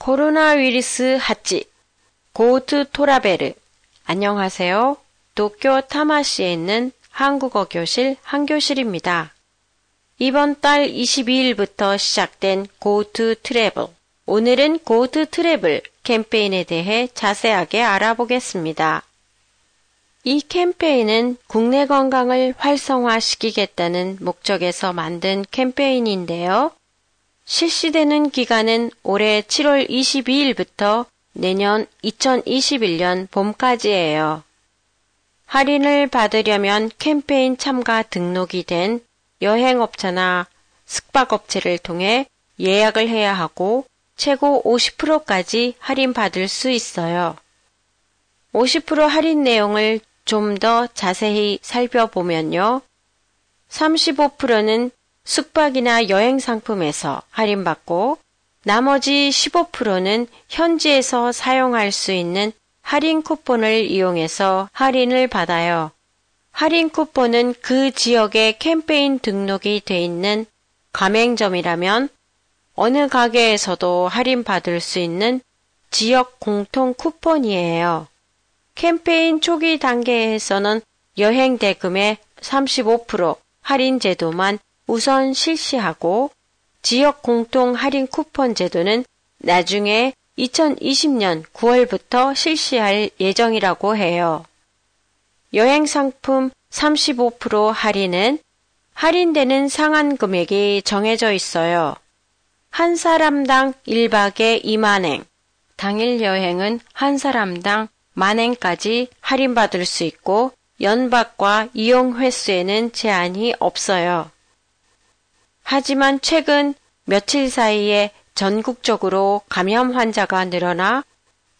コロナウイルス 八 Go To トラベル 안녕하세요. 도쿄 타마시에 있는 한국어 교실 한교실입니다. 이번 달 22일부터 시작된 Go To Travel 오늘은 Go To Travel 캠페인에 대해 자세하게 알아보겠습니다. 이 캠페인은 국내 관광을 활성화시키겠다는 목적에서 만든 캠페인인데요. 실시되는 기간은 올해 7월 22일부터 내년 2021년 봄까지예요. 할인을 받으려면 캠페인 참가 등록이 된 여행업체나 숙박업체를 통해 예약을 해야 하고 최고 50%까지 할인받을 수 있어요. 50% 할인 내용을 좀 더 자세히 살펴보면요. 35%는 숙박이나 여행 상품에서 할인받고 나머지 15%는 현지에서 사용할 수 있는 할인 쿠폰을 이용해서 할인을 받아요. 할인 쿠폰은 그 지역에 캠페인 등록이 돼 있는 가맹점이라면 어느 가게에서도 할인받을 수 있는 지역 공통 쿠폰이에요. 캠페인 초기 단계에서는 여행 대금의 35% 할인 제도만 우선 실시하고 지역 공통 할인 쿠폰 제도는 나중에 2020년 9월부터 실시할 예정이라고 해요. 여행 상품 35% 할인은 할인되는 상한 금액이 정해져 있어요. 한 사람당 1박에 2만엔, 당일 여행은 한 사람당 만엔까지 할인받을 수 있고 연박과 이용 횟수에는 제한이 없어요. 하지만 최근 며칠 사이에 전국적으로 감염 환자가 늘어나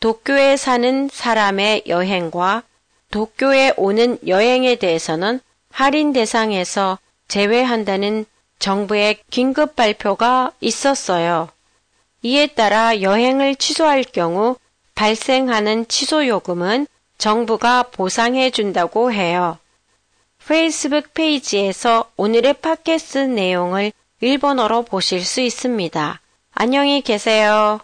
도쿄에 사는 사람의 여행과 도쿄에 오는 여행에 대해서는 할인 대상에서 제외한다는 정부의 긴급 발표가 있었어요. 이에 따라 여행을 취소할 경우 발생하는 취소 요금은 정부가 보상해 준다고 해요. 페이스북 페이지에서 오늘의 팟캐스트 내용을 일본어로 보실 수 있습니다. 안녕히 계세요.